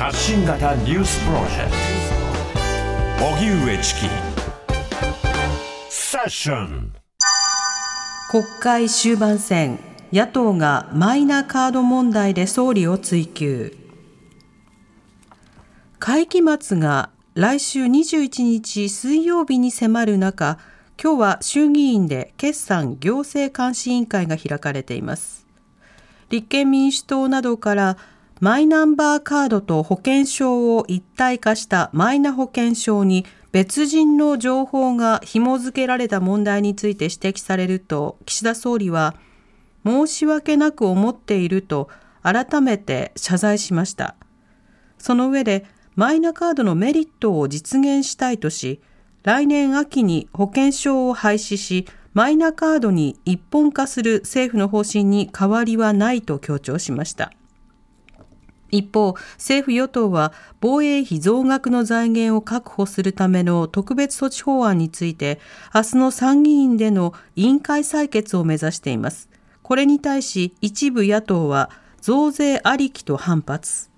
発信型ニュースプロジェクト。荻上チキ。セッション。国会終盤戦野党がマイナカード問題で総理を追及。会期末が来週21日水曜日に迫る中今日は衆議院で決算行政監視委員会が開かれています。立憲民主党などからマイナンバーカードと保険証を一体化したマイナ保険証に別人の情報が紐付けられた問題について指摘されると岸田総理は申し訳なく思っていると改めて謝罪しました。その上でマイナカードのメリットを実現したいとし来年秋に保険証を廃止しマイナカードに一本化する政府の方針に変わりはないと強調しました。一方、政府与党は防衛費増額の財源を確保するための特別措置法案について、明日の参議院での委員会採決を目指しています。これに対し、一部野党は増税ありきと反発。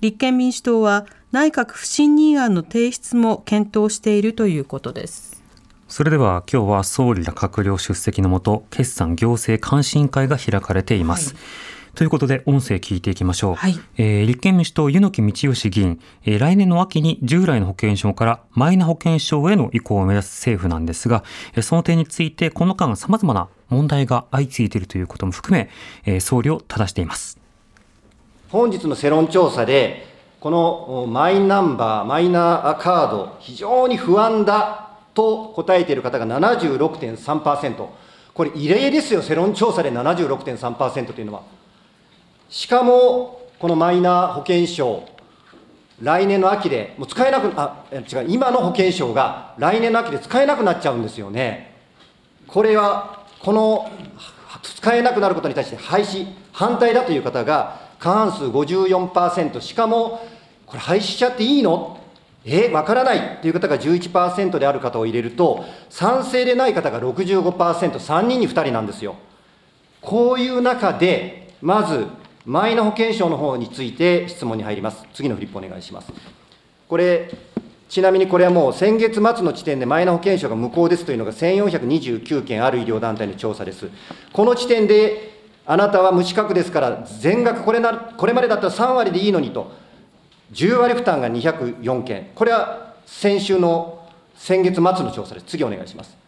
立憲民主党は内閣不信任案の提出も検討しているということです。それでは今日は総理ら閣僚出席のもと決算行政監視委員会が開かれています。はいということで、音声聞いていきましょう。はい、えー、立憲民主党、湯木道義議員、えー、来年の秋に従来の保険証からマイナ保険証への移行を目指す政府なんですが、えー、その点について、この間様々な問題が相次いでいるということも含め、えー、総理を正しています。本日の世論調査で、このマイナンバー、マイナカード、非常に不安だと答えている方が76.3%。これ異例ですよ、世論調査で76.3%というのは。しかも、このマイナ保険証、来年の秋で、もう使えなく、あ、違う、今の保険証が来年の秋で使えなくなっちゃうんですよね。これは、この使えなくなることに対して廃止、反対だという方が過半数54%、しかも、これ廃止しちゃっていいの？え、わからないという方が11%である方を入れると、賛成でない方が65%、3人に2人なんですよ。こういう中で、まず、マイナ保険証の方について質問に入ります。次のフリップお願いします。これ、ちなみにこれはもう先月末の時点でマイナ保険証が無効ですというのが1429件ある医療団体の調査です。この時点で、あなたは無資格ですから全額これな、これまでだったら3割でいいのにと、10割負担が204件、これは先週の先月末の調査です。次お願いします。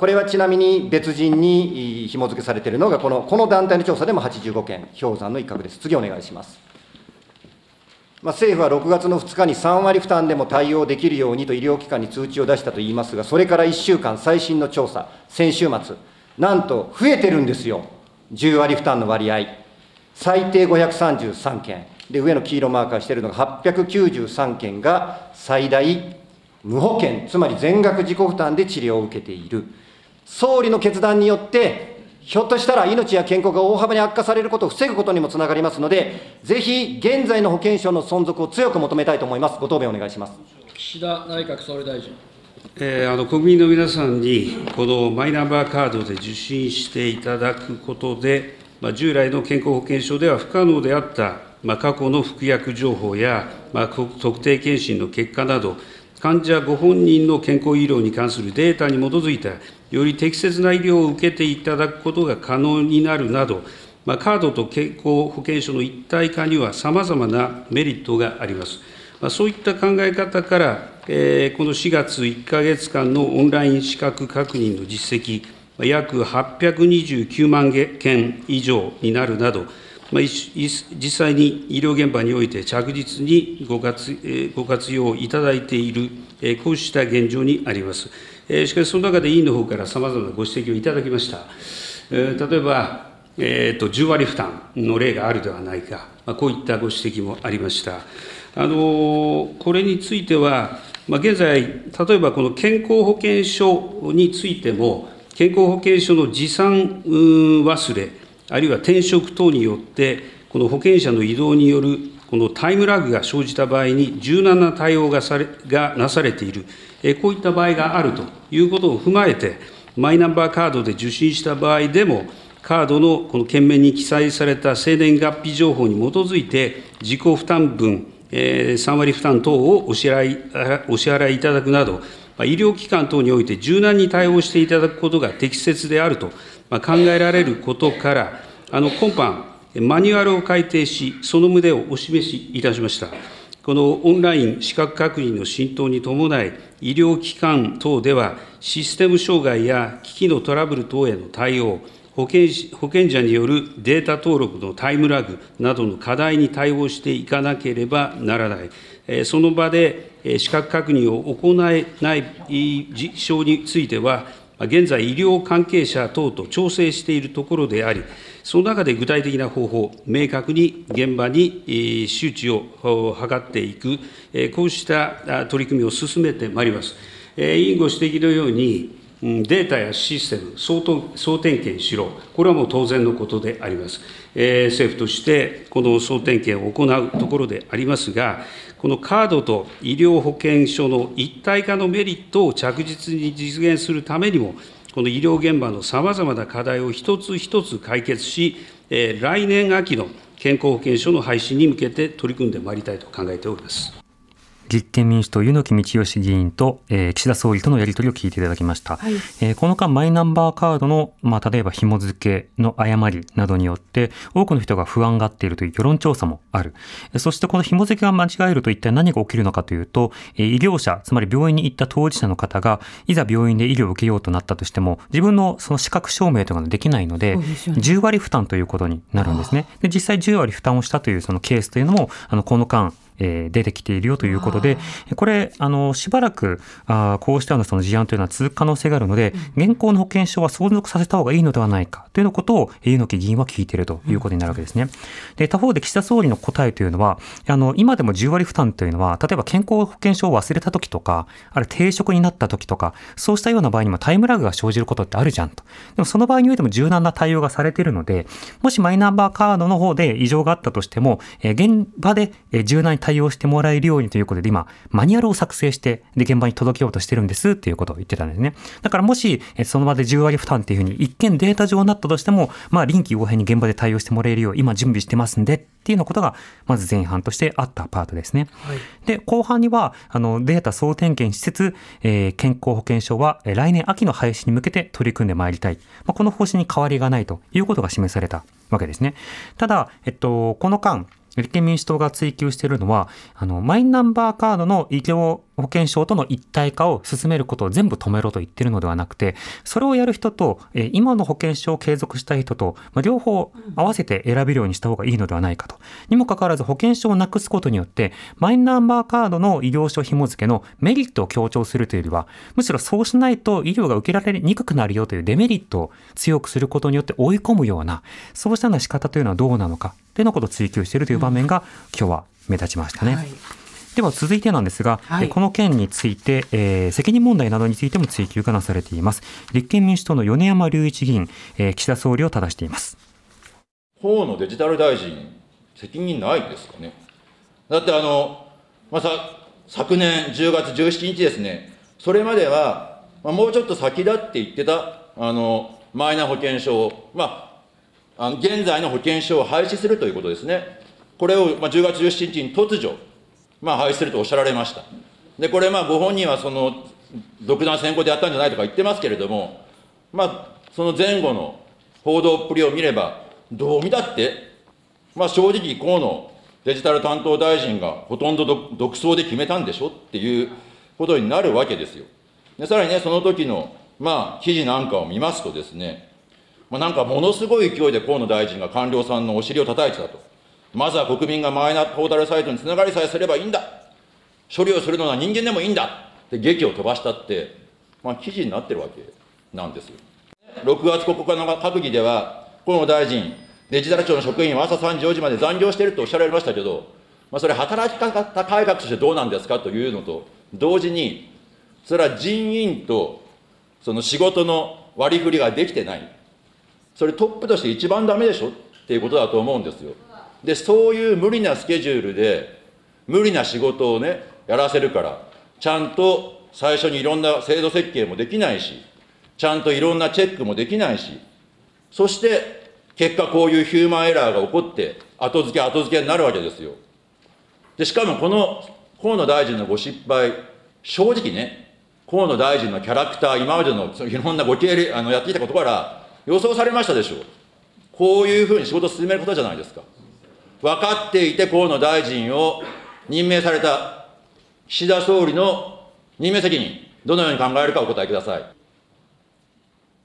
これはちなみに別人に紐付けされているのがこの、この団体の調査でも85件、氷山の一角です。次お願いします。まあ、政府は6月の2日に3割負担でも対応できるようにと医療機関に通知を出したといいますが、それから1週間、最新の調査、先週末、なんと増えてるんですよ、10割負担の割合。最低533件、で上の黄色マーカーしているのが893件が最大無保険、つまり全額自己負担で治療を受けている。総理の決断によって、ひょっとしたら命や健康が大幅に悪化されることを防ぐことにもつながりますので、ぜひ現在の保険証の存続を強く求めたいと思います。ご答弁お願いします。岸田内閣総理大臣。えー、あの国民の皆さんに、このマイナンバーカードで受診していただくことで、まあ、従来の健康保険証では不可能であった、まあ、過去の服薬情報や、まあ、特定健診の結果など、患者ご本人の健康医療に関するデータに基づいたより適切な医療を受けていただくことが可能になるなど、まあ、カードと健康保険証の一体化にはさまざまなメリットがあります。まあ、そういった考え方から、えー、この4月1か月間のオンライン資格確認の実績、約829万件以上になるなど、まあ、実際に医療現場において着実にご活ご活用いただいている、こうした現状にあります。しかし、その中で委員のほうからさまざまなご指摘をいただきました。例えば、えーと、10割負担の例があるではないか、こういったご指摘もありました。あのこれについては、まあ、現在、例えばこの健康保険証についても、健康保険証の持参忘れ、あるいは転職等によって、この保険者の移動によるこのタイムラグが生じた場合に柔軟な対応がされがなされている、こういった場合があるということを踏まえて、マイナンバーカードで受診した場合でも、カードのこの券面に記載された生年月日情報に基づいて、自己負担分、えー、3割負担等をお支払いお支払いいただくなど、医療機関等において柔軟に対応していただくことが適切であると考えられることから、あの今般、マニュアルを改定し、その旨をお示しいたしました。このオンライン資格確認の浸透に伴い、医療機関等では、システム障害や機器のトラブル等への対応、保険保険者によるデータ登録のタイムラグなどの課題に対応していかなければならない、その場で資格確認を行えない事象については、現在、医療関係者等と調整しているところであり、その中で具体的な方法、明確に現場に周知を図っていく、こうした取り組みを進めてまいります。委員ご指摘のように、データやシステム、総総点検しろ、これはもう当然のことであります。えー、政府としてこの総点検を行うところでありますが、このカードと医療保険証の一体化のメリットを着実に実現するためにも、この医療現場のさまざまな課題を一つ一つ解決し、えー、来年秋の健康保険証の廃止に向けて取り組んでまいりたいと考えております。立憲民主党、柚木道義議員と、えー、岸田総理とのやり取りを聞いていただきました。はい、えー、この間、マイナンバーカードの、まあ、例えば紐付けの誤りなどによって、多くの人が不安がっているという世論調査もある。そして、この紐付けが間違えると一体何が起きるのかというと、えー、医療者、つまり病院に行った当事者の方が、いざ病院で医療を受けようとなったとしても、自分のその資格証明というのができないので、でね、10割負担ということになるんですね。で実際10割負担をしたというそのケースというのも、あのこの間、えー、出てきているよということで、これ、あの、しばらく、あこうしたようなその事案というのは続く可能性があるので、現行の保険証は存続させた方がいいのではないかというのことを、猪木議員は聞いているということになるわけですね。で、他方で岸田総理の答えというのは、あの、今でも10割負担というのは、例えば健康保険証を忘れた時とか、ある定職になった時とか、そうしたような場合にもタイムラグが生じることってあるじゃんと。でもその場合においても柔軟な対応がされているので、もしマイナンバーカードの方で異常があったとしても、え現場で柔軟に対応してもらえるようにということで、今、マニュアルを作成して、で、現場に届けようとしてるんですっていうことを言ってたんですね。だからもし、その場で10割負担っていうふうに、一見データ上になったとしても、まあ、臨機応変に現場で対応してもらえるよう、今準備してますんで、っていうようなことが、まず前半としてあったパートですね。はい、で、後半には、あの、データ総点検しつつ、えー、健康保険証は来年秋の廃止に向けて取り組んでまいりたい。まあ、この方針に変わりがないということが示されたわけですね。ただ、えっと、この間、立憲民主党が追及しているのは、あの、マイナンバーカードの医療保険証との一体化を進めることを全部止めろと言ってるのではなくて、それをやる人と、え今の保険証を継続したい人と、まあ、両方合わせて選べるようにした方がいいのではないかと。にもかかわらず保険証をなくすことによって、マイナンバーカードの医療証紐付けのメリットを強調するというよりは、むしろそうしないと医療が受けられにくくなるよというデメリットを強くすることによって追い込むような、そうしたような仕方というのはどうなのか、というのことを追求しているという場面が、今日は目立ちましたね。はいでは続いてなんですが、はい、この件について、えー、責任問題などについても追及がなされています。立憲民主党の米山隆一議員、えー、岸田総理を正しています。河野デジタル大臣責任ないですかね。だってあの、まあ、さ昨年10月17日ですね。それまでは、まあ、もうちょっと先だって言ってたあのマイナ保険証まあ、あの現在の保険証を廃止するということですね。これを、まあ、10月17日に突如、まあ、廃止するとおっしゃられました。で、これ、まあ、ご本人はその、独断専行でやったんじゃないとか言ってますけれども、まあ、その前後の報道っぷりを見れば、どう見たって、まあ、正直、河野デジタル担当大臣がほとんど独創で決めたんでしょっていうことになるわけですよ。でさらにね、その時の、まあ、記事なんかを見ますとですね、まあ、なんかものすごい勢いで河野大臣が官僚さんのお尻を叩いてたと。まずは国民がマイナポータルサイトにつながりさえすればいいんだ。処理をするのは人間でもいいんだ。って劇を飛ばしたって、まあ、記事になってるわけなんですよ。6月9日の閣議では、河野大臣、デジタル庁の職員は朝3時、4時まで残業しているとおっしゃられましたけど、まあ、それ、働き方改革としてどうなんですかというのと同時に、それは人員とその仕事の割り振りができてない。それトップとして一番ダメでしょっていうことだと思うんですよ。で、そういう無理なスケジュールで、無理な仕事をね、やらせるから、ちゃんと最初にいろんな制度設計もできないし、ちゃんといろんなチェックもできないし、そして結果こういうヒューマンエラーが起こって、後付け後付けになるわけですよ。で、しかもこの河野大臣のご失敗、正直ね、河野大臣のキャラクター、今までのいろんなご経歴、あのやってきたことから予想されましたでしょう。こういうふうに仕事を進めることじゃないですか。分かっていて河野大臣を任命された岸田総理の任命責任、どのように考えるかお答えください。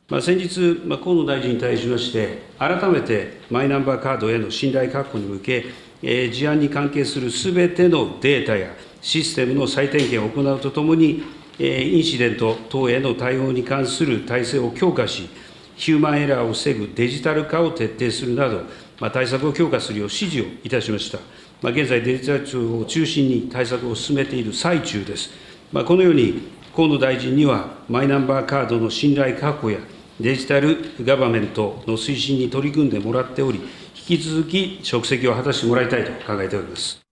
まあ、先日、まあ、河野大臣に対しまして、改めてマイナンバーカードへの信頼確保に向け、えー、事案に関係するすべてのデータやシステムの再点検を行うとともに、えー、インシデント等への対応に関する体制を強化し、ヒューマンエラーを防ぐデジタル化を徹底するなど、対策を強化するよう指示をいたしました。まあ、現在、デジタル庁を中心に対策を進めている最中です。まあ、このように、河野大臣には、マイナンバーカードの信頼確保や、デジタルガバメントの推進に取り組んでもらっており、引き続き職責を果たしてもらいたいと考えております。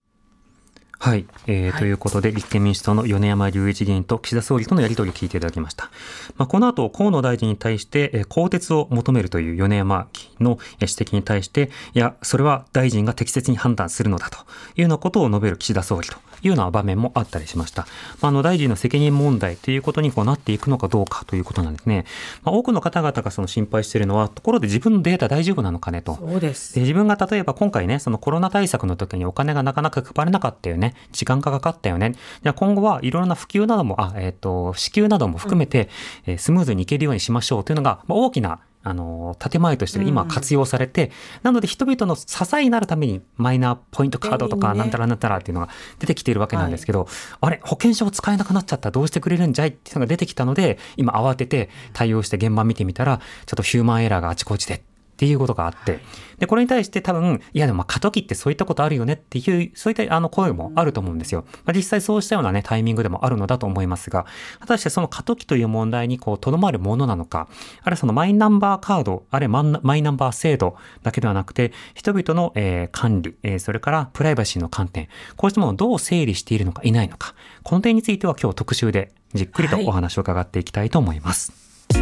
はい、えー、はい、ということで、立憲民主党の米山隆一議員と岸田総理とのやり取りを聞いていただきました。まあ、この後、河野大臣に対して、えー、更迭を求めるという米山議員の指摘に対して、いや、それは大臣が適切に判断するのだというようなことを述べる岸田総理というような場面もあったりしました。まあ、あの大臣の責任問題ということにこうなっていくのかどうかということなんですね。まあ、多くの方々がその心配しているのは、ところで自分のデータ大丈夫なのかねと。そうです。で自分が例えば今回ね、そのコロナ対策の時にお金がなかなか配れなかったよね。時間がかかったよね。じゃあ今後はいろんな普及なども、あ、えっ、ー、と、支給なども含めて、うん、えー、スムーズにいけるようにしましょうというのが、まあ、大きなあの、建前として今活用されて、うん、なので人々の支えになるためにマイナポイントカードとかなんたらなんたらっていうのが出てきているわけなんですけど、はい、あれ、保険証使えなくなっちゃったらどうしてくれるんじゃい？っていうのが出てきたので、今慌てて対応して現場見てみたら、ちょっとヒューマンエラーがあちこちでっていうことがあって、で、これに対して多分、いやでもまあ過渡期ってそういったことあるよねっていう、そういったあの声もあると思うんですよ。まあ、実際そうしたようなね、タイミングでもあるのだと思いますが、果たしてその過渡期という問題にこう、とどまるものなのか、あるいはそのマイナンバーカード、あるいはマイナンバー制度だけではなくて、人々の、えー、管理、えー、それからプライバシーの観点、こうしたものをどう整理しているのかいないのか、この点については今日特集でじっくりとお話を伺っていきたいと思います。は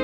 い